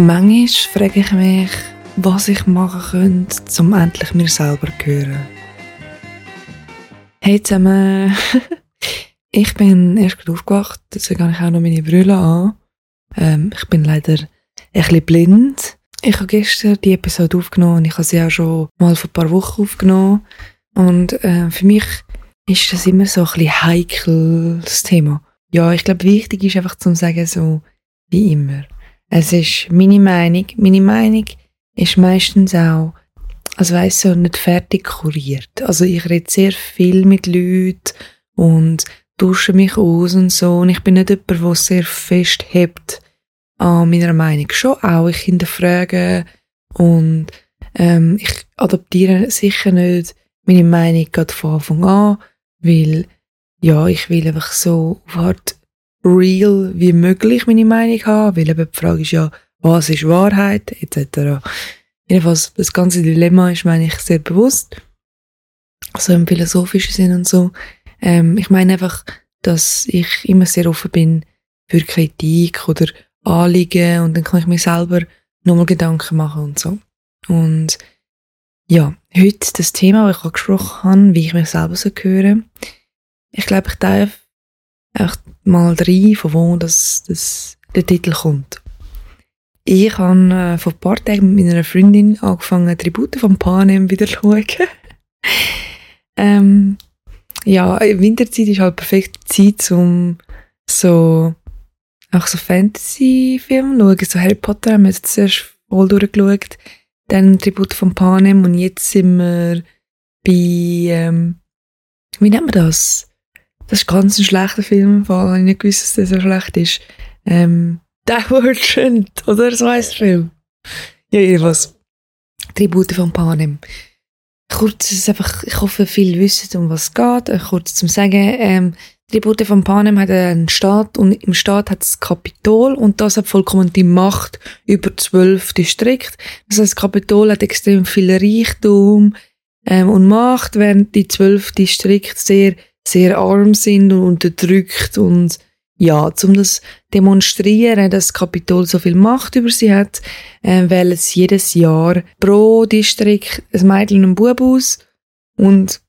Manchmal frage ich mich, was ich machen könnte, um endlich mir selber zu hören. Hey zusammen, ich bin erst gerade aufgewacht, deswegen habe ich auch noch meine Brille an. Ähm, ich bin leider bisschen blind. Ich habe gestern die Episode aufgenommen und ich habe sie auch schon mal vor ein paar Wochen aufgenommen. Und äh, für mich ist das immer so ein bisschen heikel, das Thema. Ja, ich glaube, wichtig ist einfach zu sagen, so wie immer. Es ist meine Meinung. Meine Meinung ist meistens auch, also weiss so, nicht fertig kuriert. Also ich rede sehr viel mit Leuten und dusche mich aus und so. Und ich bin nicht jemand, der sehr fest hebt an meiner Meinung. Schon auch, ich hinterfrage und ähm, ich adaptiere sicher nicht meine Meinung gerade von Anfang an, weil ja, ich will einfach so auf real wie möglich meine Meinung haben, weil eben die Frage ist ja, was ist Wahrheit, etc. Jedenfalls, das ganze Dilemma ist, meine ich, sehr bewusst. Also im philosophischen Sinn und so. Ähm, ich meine einfach, dass ich immer sehr offen bin für Kritik oder Anliegen und dann kann ich mir selber nochmal Gedanken machen und so. Und ja, heute das Thema, das ich angesprochen habe, wie ich mich selber so höre. Ich glaube, ich darf einfach mal rein, von wo das, das, der Titel kommt. Ich habe äh, vor ein paar Tagen mit meiner Freundin angefangen, Tribute von Panem wieder zu schauen. ähm, ja, Winterzeit ist halt perfekte Zeit, um so, auch so Fantasy-Filme zu schauen. So Harry Potter haben wir jetzt zuerst voll durchgeschaut. Dann Tribute von Panem und jetzt sind wir bei, ähm, wie nennt man das? Das ist ganz ein schlechter Film, weil ich nicht gewusst, dass der so schlecht ist. Ähm, Divergent, oder so heisst der Film. Ja, jedenfalls. Tribute von Panem. Kurz, ist einfach, ich hoffe, viele wissen, um was es geht. Äh, kurz zum Sagen, ähm, Tribute von Panem hat einen Staat und im Staat hat es Kapitol und das hat vollkommen die Macht über zwölf Distrikte. Das heißt, Kapitol hat extrem viel Reichtum ähm, und Macht, während die zwölf Distrikte sehr sehr arm sind und unterdrückt und ja, um das demonstrieren, dass das Kapitol so viel Macht über sie hat, äh, wählen sie jedes Jahr pro Distrikt ein Mädchen und einen Bub aus und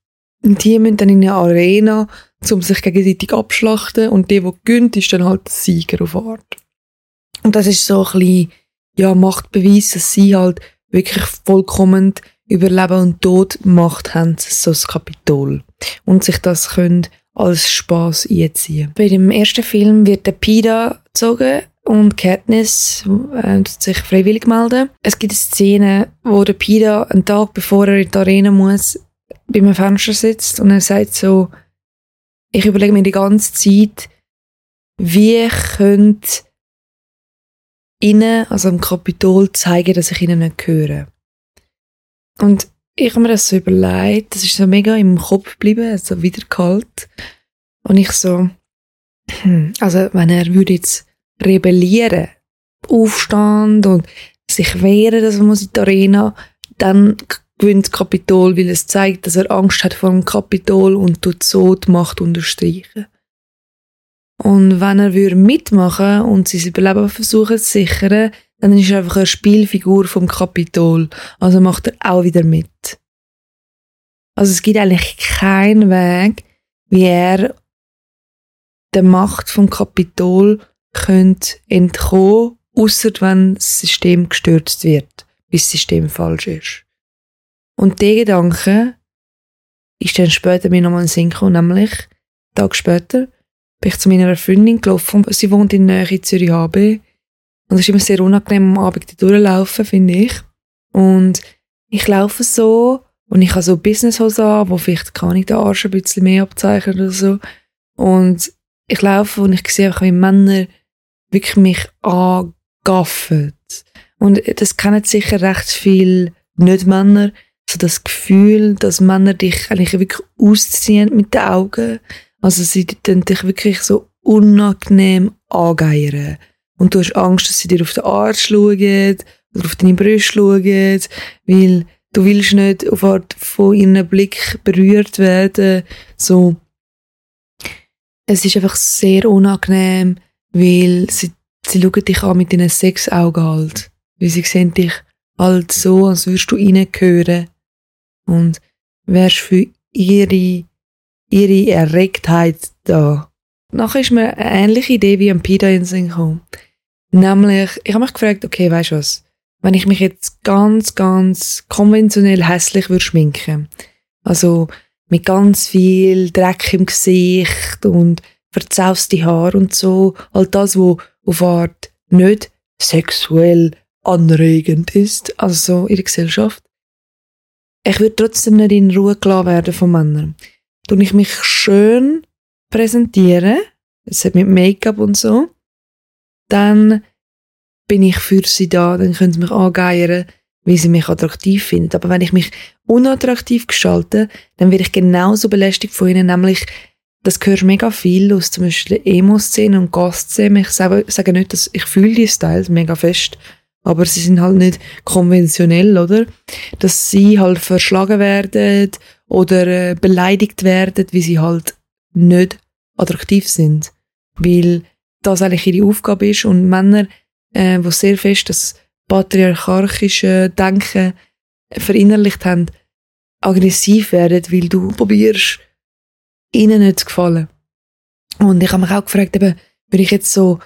die müssen dann in eine Arena, um sich gegenseitig abschlachten und der, der gönnt, ist dann halt der Sieger auf Art. Und das ist so ein bisschen, ja, Machtbeweis, dass sie halt wirklich vollkommen über Leben und Tod Macht haben, so das Kapitol. Und sich das können als Spaß einziehen. Bei dem ersten Film wird der Pida gezogen und Katniss äh, sich freiwillig melden. Es gibt eine Szene, wo der Pida einen Tag bevor er in die Arena muss, bei einem Fenster sitzt und er sagt so, ich überlege mir die ganze Zeit, wie könnte ihnen, also am Kapitol, zeigen, dass ich ihnen nicht höre. Und ich habe mir das so überlegt, das ist so mega im Kopf geblieben, so wieder kalt. Und ich so, hm, also wenn er würde jetzt rebellieren, Aufstand und sich wehren, dass man in die Arena, dann gewinnt Kapitol, weil es zeigt, dass er Angst hat vor dem Kapitol und tut so die Macht unterstreichen. Und wenn er würde mitmachen und sein Überleben versuchen zu sichern, dann ist er einfach eine Spielfigur vom Kapitol. Also macht er auch wieder mit. Also es gibt eigentlich keinen Weg, wie er der Macht vom Kapitol könnte entkommen, außer wenn das System gestürzt wird, bis das System falsch ist. Und der Gedanke ist dann später mir nochmal in den Sinn gekommen, nämlich, Tag später, bin ich zu meiner Freundin gelaufen, sie wohnt in der Nähe Zürich HB, und es ist immer sehr unangenehm, am Abend durchlaufen, finde ich. Und ich laufe so und ich habe so Businesshose an, wo vielleicht kann ich den Arsch ein bisschen mehr abzeichnen oder so. Und ich laufe und ich sehe einfach, wie Männer wirklich mich angaffen. Und das kennen sicher recht viel Nicht-Männer. So das Gefühl, dass Männer dich eigentlich wirklich ausziehen mit den Augen. Also sie dich wirklich so unangenehm angeiern und du hast Angst, dass sie dir auf den Arsch schauen oder auf deine Brüste schauen, weil du willst nicht auf Art von ihrem Blick berührt werden. So, es ist einfach sehr unangenehm, weil sie, sie schauen dich an mit ihren Sexaugen halt. weil sie sehen dich halt so, als würdest du reingehören und wärst für ihre, ihre Erregtheit da. Nachher ist mir eine ähnliche Idee wie am Pida in den Sinn gekommen. Nämlich, ich habe mich gefragt, okay, weißt du was, wenn ich mich jetzt ganz, ganz konventionell hässlich würde schminken, also mit ganz viel Dreck im Gesicht und verzauste Haar und so, all das, wo auf Art nicht sexuell anregend ist, also in der Gesellschaft. Ich würde trotzdem nicht in Ruhe gelassen werden von Männern. Tue ich mich schön präsentieren, es hat mit Make-up und so, dann bin ich für sie da, dann können sie mich angeiern, wie sie mich attraktiv finden. Aber wenn ich mich unattraktiv gestalte, dann werde ich genauso belästigt von ihnen, nämlich das gehört mega viel aus zum Beispiel Emo-Szene und Gast-Szene. Ich sage, sage nicht, dass ich fühle die Styles mega fest, aber sie sind halt nicht konventionell, oder? Dass sie halt verschlagen werden oder äh, beleidigt werden, wie sie halt nicht attraktiv sind. Weil das eigentlich ihre Aufgabe ist und Männer, äh, die sehr fest das patriarchische Denken verinnerlicht haben, aggressiv werden, weil du probierst, ihnen nicht zu gefallen. Und ich habe mich auch gefragt, eben, würde ich jetzt so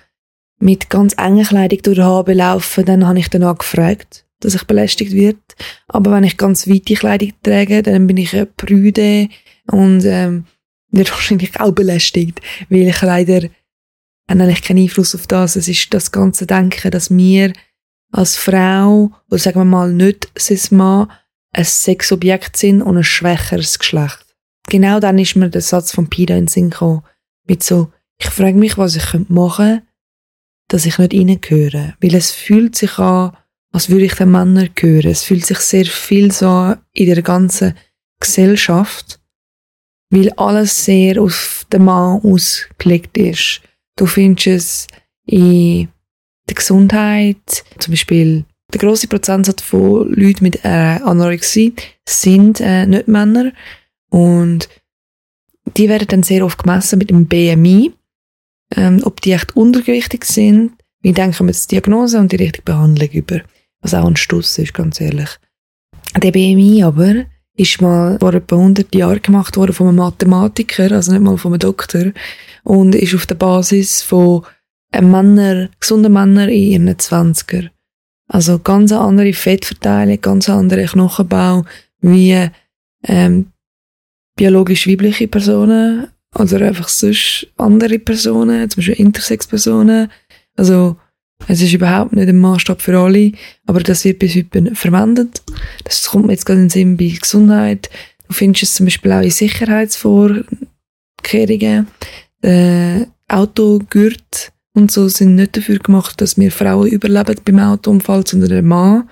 mit ganz enger Kleidung durch den Habe laufen, dann habe ich danach gefragt, dass ich belästigt wird. Aber wenn ich ganz weite Kleidung trage, dann bin ich eine Prüde und ähm, wird wahrscheinlich auch belästigt, weil Kleider haben eigentlich keinen Einfluss auf das. Es ist das ganze Denken, dass wir als Frau, oder sagen wir mal nicht cis Mann, ein Sexobjekt sind und ein schwächeres Geschlecht genau dann ist mir der Satz von Pira in den Sinn gekommen. Mit so, ich frage mich, was ich machen könnte, dass ich nicht reingehöre. Weil es fühlt sich an, als würde ich den Männern gehören. Es fühlt sich sehr viel so an in der ganzen Gesellschaft, weil alles sehr auf den Mann ausgelegt ist. Du findest es in der Gesundheit, zum Beispiel der große Prozentsatz von Leuten mit äh, Anorexie sind äh, nicht Männer. Und die werden dann sehr oft gemessen mit dem BMI, ähm, ob die echt untergewichtig sind. Wir denken jetzt die Diagnose und die richtige Behandlung über. Was auch ein Stuss ist, ganz ehrlich. Der BMI aber ist mal vor etwa 100 Jahren gemacht worden von einem Mathematiker, also nicht mal von einem Doktor, und ist auf der Basis von Männer, gesunden Männern in ihren 20er. Also ganz andere Fettverteilung, ganz andere Knochenbau, wie ähm, biologisch weibliche Personen oder einfach sonst andere Personen, zum Beispiel Intersex-Personen. Also es ist überhaupt nicht ein Maßstab für alle, aber das wird bis heute verwendet. Das kommt mir jetzt gerade in den Sinn bei Gesundheit. Du findest es zum Beispiel auch in Sicherheitsvorkehrungen. Äh, Autogürt und so sind nicht dafür gemacht, dass wir Frauen überleben beim Autounfall, sondern der Mann,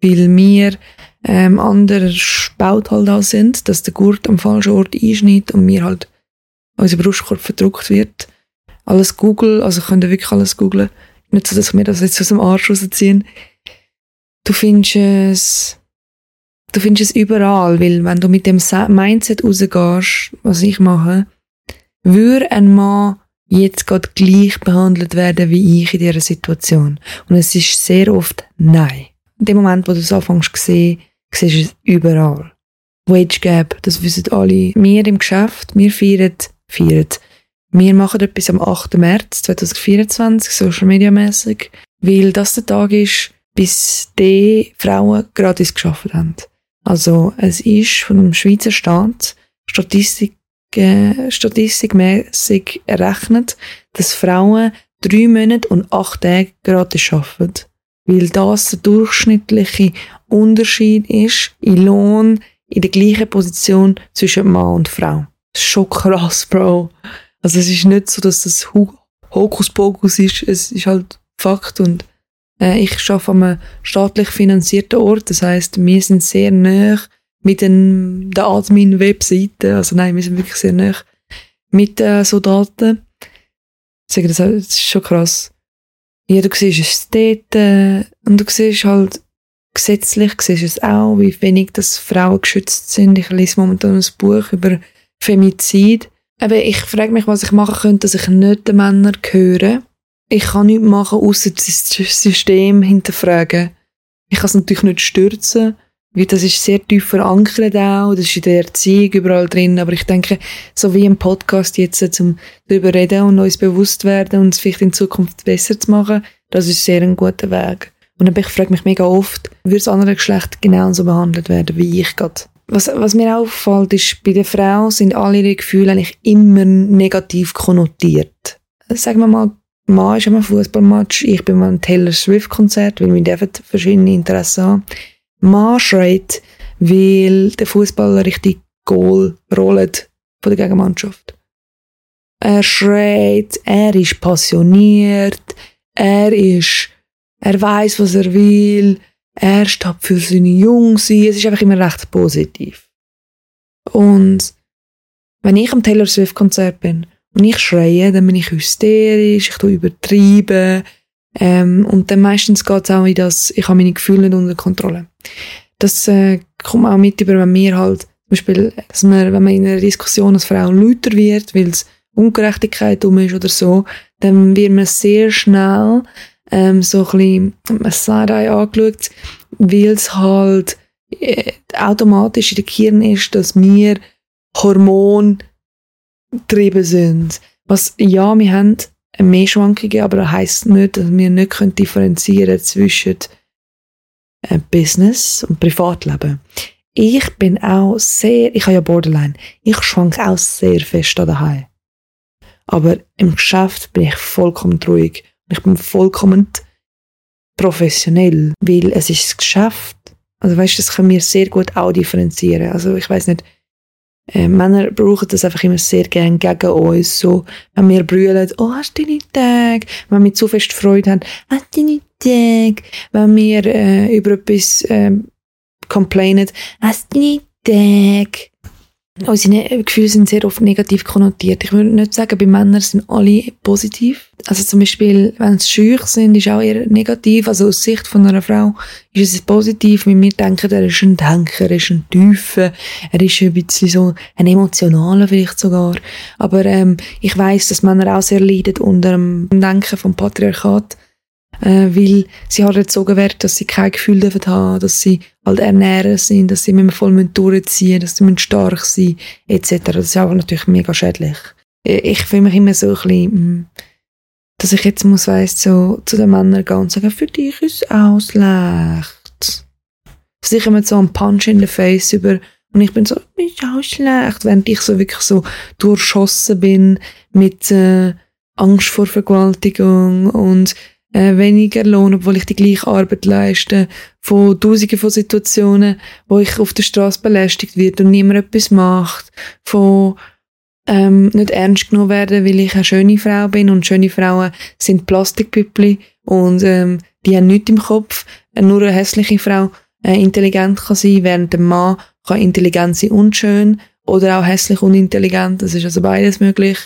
weil wir ähm, andere baut halt auch sind, dass der Gurt am falschen Ort einschneidet und mir halt unser Brustkorb verdruckt wird. Alles Google, also könnt ihr wirklich alles googlen. Nicht so, dass mir das jetzt aus dem Arsch rausziehe. Du findest es, du findest es überall, weil wenn du mit dem Mindset rausgehst, was ich mache, würde ein Mann jetzt gerade gleich behandelt werden wie ich in dieser Situation. Und es ist sehr oft Nein. In dem Moment, wo du es anfängst zu sehen, siehst du es überall. Wage Gap, das wissen alle. Wir im Geschäft, wir feiern, feiern. Wir machen etwas am 8. März 2024, Social Media mäßig, weil das der Tag ist, bis die Frauen gratis geschafft haben. Also es ist von dem Schweizer Staat Statistik, statistikmäßig errechnet, dass Frauen drei Monate und acht Tage gratis arbeiten. Weil das der durchschnittliche Unterschied ist in Lohn in der gleichen Position zwischen Mann und Frau. Das ist schon krass, Bro. Also es ist nicht so, dass das Hokuspokus ist, es ist halt Fakt und äh, ich arbeite an einem staatlich finanzierten Ort, das heißt, wir sind sehr nah mit den, der Admin-Webseite, also nein, wir sind wirklich sehr nah mit äh, so Daten. Deswegen, das, das ist schon krass. Ja, du siehst es dort äh, und du siehst halt gesetzlich siehst es auch, wie wenig dass Frauen geschützt sind. Ich lese momentan ein Buch über Femizid. Aber ich frage mich, was ich machen könnte, dass ich nicht den Männern gehöre. Ich kann nichts machen, außer das System hinterfragen. Ich kann es natürlich nicht stürzen, weil das ist sehr tief verankert auch, das ist in der Erziehung überall drin, aber ich denke, so wie im Podcast jetzt, äh, zum darüber reden und uns bewusst werden und es vielleicht in Zukunft besser zu machen, das ist sehr ein guter Weg. Und ich frage mich mega oft, würde das andere Geschlecht genauso behandelt werden wie ich gerade? Was, was mir auffällt, ist, bei der Frau sind alle ihre Gefühle eigentlich immer negativ konnotiert. Sagen wir mal, Mann ist am Fußballmatch, ich bin mal ein Taylor Swift Konzert, weil wir dürfen verschiedene Interessen haben. Mann schreit, weil der Fußballer richtig Goal rollt von der Gegenmannschaft. Er schreit, er ist passioniert, er ist, er weiß, was er will, er steht für seine Jungs. Es ist einfach immer recht positiv. Und wenn ich am Taylor Swift Konzert bin und ich schreie, dann bin ich hysterisch, ich tue übertreiben. Ähm, und dann meistens geht es auch in das, ich habe meine Gefühle unter Kontrolle. Das äh, kommt auch mit über, wenn wir halt, zum Beispiel, dass man, wenn man in einer Diskussion als Frau lauter wird, weil es Ungerechtigkeit um ist oder so, dann wird man sehr schnell ähm, so ein bisschen Side-Eye angeschaut, weil es halt äh, automatisch in der Kirn ist, dass wir Hormon getrieben sind. Was, ja, wir haben mehr Schwankungen, aber das heisst nicht, dass wir nicht können differenzieren zwischen äh, Business und Privatleben. Ich bin auch sehr, ich habe ja Borderline, ich schwank auch sehr fest daheim. Aber im Geschäft bin ich vollkommen ruhig. Ich bin vollkommen professionell, weil es ist das Geschäft. Also weißt, das können wir sehr gut auch differenzieren. Also ich weiß nicht, äh, Männer brauchen das einfach immer sehr gern gegen uns. So, wenn wir brüllen, oh, hast du deine Tag? Wenn wir zu fest Freude haben, hast du deine Tag? Wenn wir äh, über etwas äh, complainen, du deine Tag? Unsere Gefühle sind sehr oft negativ konnotiert. Ich würde nicht sagen, bei Männern sind alle positiv. Also zum Beispiel, wenn sie schüch sind, ist auch eher negativ. Also aus Sicht von einer Frau ist es positiv, weil wir denken, er ist ein Denker, er ist ein Tiefer, er ist ein bisschen so ein Emotionaler vielleicht sogar. Aber ähm, ich weiß, dass Männer auch sehr leiden unter dem Denken vom Patriarchat äh, weil sie halt erzogen werden, dass sie kein Gefühl dürfen haben, dass sie halt ernähren sind, dass sie immer voll durchziehen dass sie stark sein etc. Das ist aber natürlich mega schädlich. Äh, ich fühle mich immer so ein bisschen, hm, dass ich jetzt muss weiss, so zu den Männern gehen und sagen, für dich ist es auch schlecht. Sicher mit so einem Punch in the Face über und ich bin so, ist auch schlecht, während ich so wirklich so durchschossen bin mit äh, Angst vor Vergewaltigung und äh, weniger Lohn, obwohl ich die gleiche Arbeit leiste, von Tausenden von Situationen, wo ich auf der Straße belästigt wird und niemand etwas macht, von ähm, nicht ernst genommen werden, weil ich eine schöne Frau bin und schöne Frauen sind Plastikpüppli und ähm, die haben nichts im Kopf. Nur eine hässliche Frau äh, intelligent kann sein, während der Mann kann intelligent sein und schön oder auch hässlich und intelligent. Das ist also beides möglich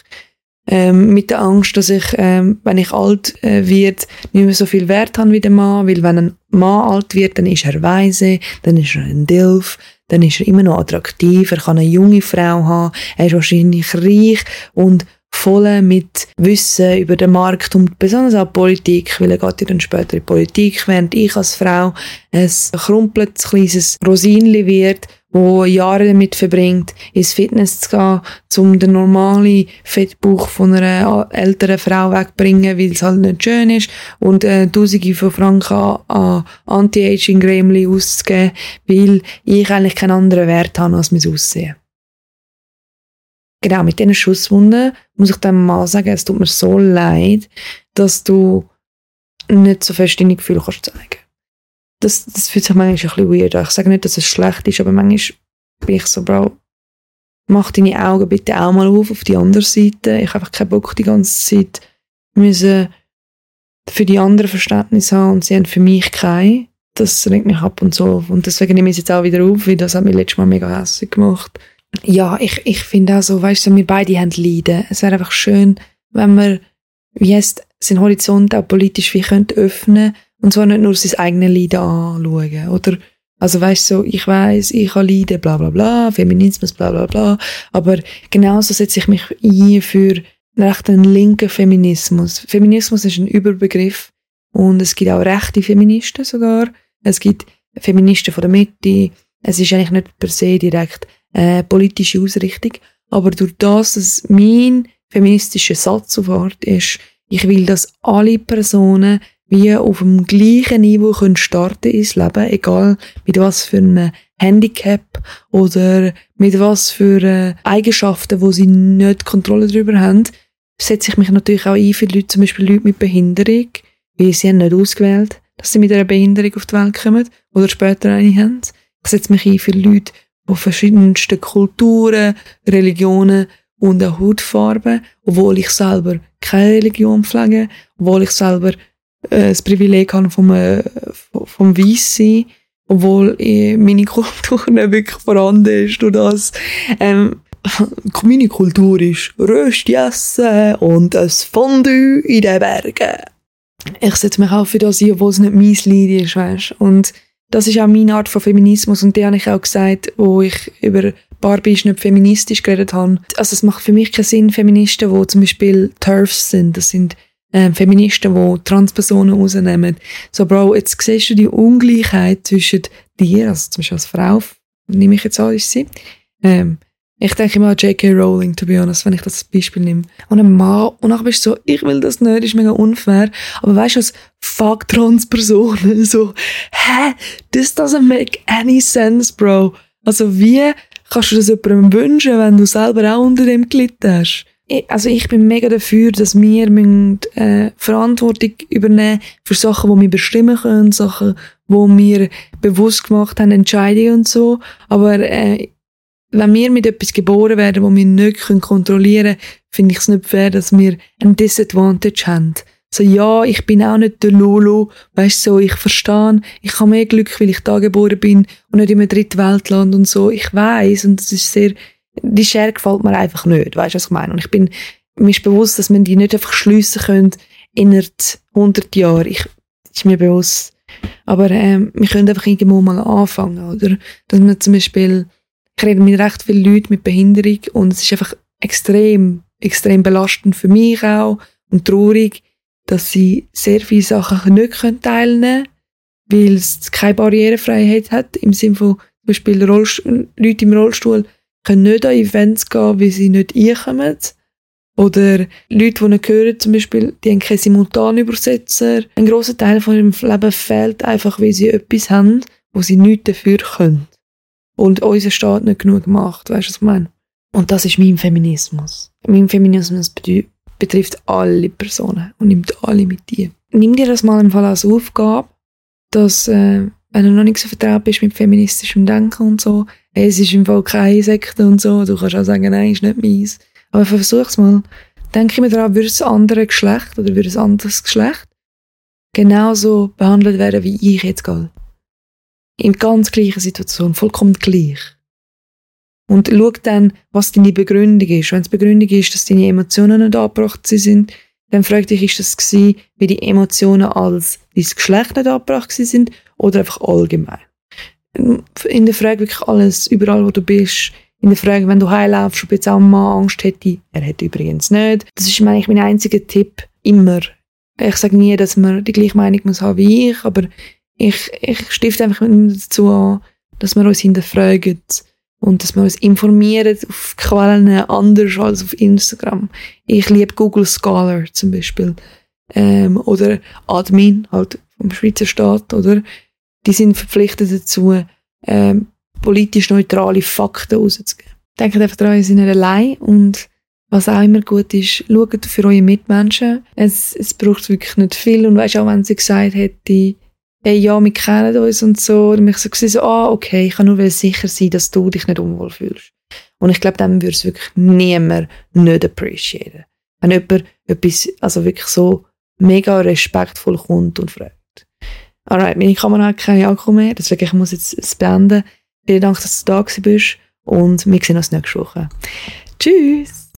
ähm, mit der Angst, dass ich, ähm, wenn ich alt äh, wird, nicht mehr so viel Wert habe wie der Mann, weil wenn ein Mann alt wird, dann ist er weise, dann ist er ein Dilf, dann ist er immer noch attraktiv, er kann eine junge Frau haben, er ist wahrscheinlich reich und voll mit Wissen über den Markt und besonders auch Politik, weil er geht ja dann später in die Politik, während ich als Frau ein krumpeltes kleines Rosinli wird, wo Jahre damit verbringt, ins Fitness zu gehen, um den normalen Fettbauch von einer älteren Frau wegzubringen, weil es halt nicht schön ist, und äh, Tausende von Franken an, Anti-Aging-Grämli auszugeben, weil ich eigentlich keinen anderen Wert habe als mein Aussehen. Genau, mit diesen Schusswunden muss ich dann mal sagen, es tut mir so leid, dass du nicht so fest deine Gefühle kannst zeigen das, das fühlt sich manchmal ein bisschen weird an. Ich sage nicht, dass es schlecht ist, aber manchmal bin ich so, Bro, mach deine Augen bitte auch mal auf, auf die andere Seite. Ich habe einfach keinen Bock, die ganze Zeit müssen für die anderen Verständnis haben und sie haben für mich kein. Das regt mich ab und so Und deswegen nehme ich es jetzt auch wieder auf, weil das hat mich letztes Mal mega hässlich gemacht. Ja, ich, ich finde auch so, weißt du, wir beide haben Leiden. Es wäre einfach schön, wenn wir, wie heißt, seinen Horizont auch politisch wie könnte öffnen und zwar nicht nur sein eigenes Leiden anschauen, oder? Also weißt du, so, ich weiß, ich habe Leiden, bla bla bla, Feminismus, bla bla bla, aber genauso setze ich mich ein für recht einen linken Feminismus. Feminismus ist ein Überbegriff und es gibt auch rechte Feministen sogar, es gibt Feministen von der Mitte. Es ist eigentlich nicht per se direkt äh, politische Ausrichtung, aber durch das, dass mein feministischer Satz Art ist, ich will, dass alle Personen wie auf dem gleichen Niveau können starten ins Leben, egal mit was für einem Handicap oder mit was für äh, Eigenschaften, wo sie nicht Kontrolle darüber haben, setze ich mich natürlich auch ein für Leute, zum Beispiel Leute mit Behinderung, weil sie haben nicht ausgewählt, dass sie mit einer Behinderung auf die Welt kommen oder später eine haben. Ich setze mich ein für Leute, die verschiedenste Kulturen, Religionen und auch Hautfarben, obwohl ich selber keine Religion pflege, obwohl ich selber äh, das Privileg habe vom, äh, vom Weisssein, obwohl äh, meine Kultur nicht wirklich vorhanden ist durch das. Ähm, meine Kultur ist Rösti essen und ein Fondue in den Bergen. Ich setze mich auch für das ein, obwohl es nicht mein Lied ist, weißt? Und das ist auch meine Art von Feminismus und die habe ich auch gesagt, wo ich über Barbie ist nicht feministisch geredet habe. Also es macht für mich keinen Sinn, Feministen, die zum Beispiel TERFs sind, das sind ähm, Feministen, die Transpersonen rausnehmen. So, Bro, jetzt siehst du die Ungleichheit zwischen dir, also zum Beispiel als Frau, nehme ich jetzt an, ist sie, ähm, ich denke immer an J.K. Rowling, to be honest, wenn ich das als Beispiel nehme. Und ein Mann, und dann bist du so, ich will das nicht, ist mega unfair. Aber weißt du, als fuck Transpersonen, so, hä? This doesn't make any sense, bro. Also wie kannst du das jemandem wünschen, wenn du selber auch unter dem gelitten hast? Also ich bin mega dafür, dass wir müssen, äh, Verantwortung übernehmen für Sachen, die wir bestimmen können, Sachen, wo wir bewusst gemacht haben, Entscheidungen und so. Aber äh, wenn wir mit etwas geboren werden, wo wir nicht kontrollieren können, finde ich es nicht fair, dass wir ein Disadvantage haben. So, ja, ich bin auch nicht der Lolo, weißt so, ich verstehe, ich habe mehr Glück, weil ich da geboren bin und nicht in einem Drittweltland und so. Ich weiß und das ist sehr, die Schere gefällt mir einfach nicht, weißt du, was ich meine? Und ich bin, mir ist bewusst, dass man die nicht einfach schliessen können innerhalb 100 Jahre. Ich, ist mir bewusst. Aber, ähm, wir können einfach irgendwo mal anfangen, oder? Dass man zum Beispiel, ich rede mit recht vielen Leuten mit Behinderung und es ist einfach extrem, extrem belastend für mich auch und traurig, dass sie sehr viele Sachen nicht teilnehmen können, weil es keine Barrierefreiheit hat, im Sinne von zum Beispiel Rollstuhl, Leute im Rollstuhl können nicht an Events gehen, weil sie nicht einkommen. Oder Leute, die nicht hören, zum Beispiel, die haben keine Simultanübersetzer. Ein grosser Teil von ihrem Leben fehlt einfach, weil sie etwas haben, wo sie nichts dafür können und unser Staat nicht genug macht. Weißt du, was ich meine? Und das ist mein Feminismus. Mein Feminismus betrifft alle Personen und nimmt alle mit dir. Nimm dir das mal im Fall als Aufgabe, dass, äh, wenn du noch nicht so vertraut bist mit feministischem Denken und so, hey, es ist im Fall keine Sekte und so, du kannst auch sagen, nein, ist nicht meins. Aber versuch's mal. Denke mir daran, würde das andere Geschlecht oder würde ein anderes Geschlecht genauso behandelt werden, wie ich jetzt gehe in ganz gleicher Situation, vollkommen gleich. Und schau dann, was deine Begründung ist. Wenn die Begründung ist, dass deine Emotionen nicht angebracht sind, dann frag dich, ist das gewesen, wie die Emotionen als dein Geschlecht nicht angebracht sind oder einfach allgemein. In der Frage wirklich alles, überall wo du bist, in der Frage, wenn du heimlaufst, ob jetzt auch ein Mann Angst hätte, er hätte übrigens nicht. Das ist eigentlich mein einziger Tipp, immer. Ich sage nie, dass man die gleiche Meinung muss haben wie ich, aber ich, ich stifte einfach dazu an, dass wir uns hinterfragen und dass wir uns informieren auf Quellen anders als auf Instagram. Ich liebe Google Scholar zum Beispiel. Ähm, oder Admin, halt vom Schweizer Staat, oder? Die sind verpflichtet dazu, ähm, politisch neutrale Fakten rauszugeben. Denkt einfach daran, ihr seid allein und was auch immer gut ist, schaut für eure Mitmenschen. Es, es braucht wirklich nicht viel und weißt auch, wenn sie gesagt hätte, hey, ja, wir kennen uns und so. Und ich so so, ah, okay, ich kann nur sicher sein, dass du dich nicht unwohl fühlst. Und ich glaube, dann würde es wirklich niemand nicht appreciaten. Wenn jemand etwas, also wirklich so mega respektvoll kommt und fragt. Alright, meine Kamera hat keine Akku mehr, deswegen ich muss jetzt es beenden. Vielen Dank, dass du da bist und wir sehen uns nächste Woche. Tschüss!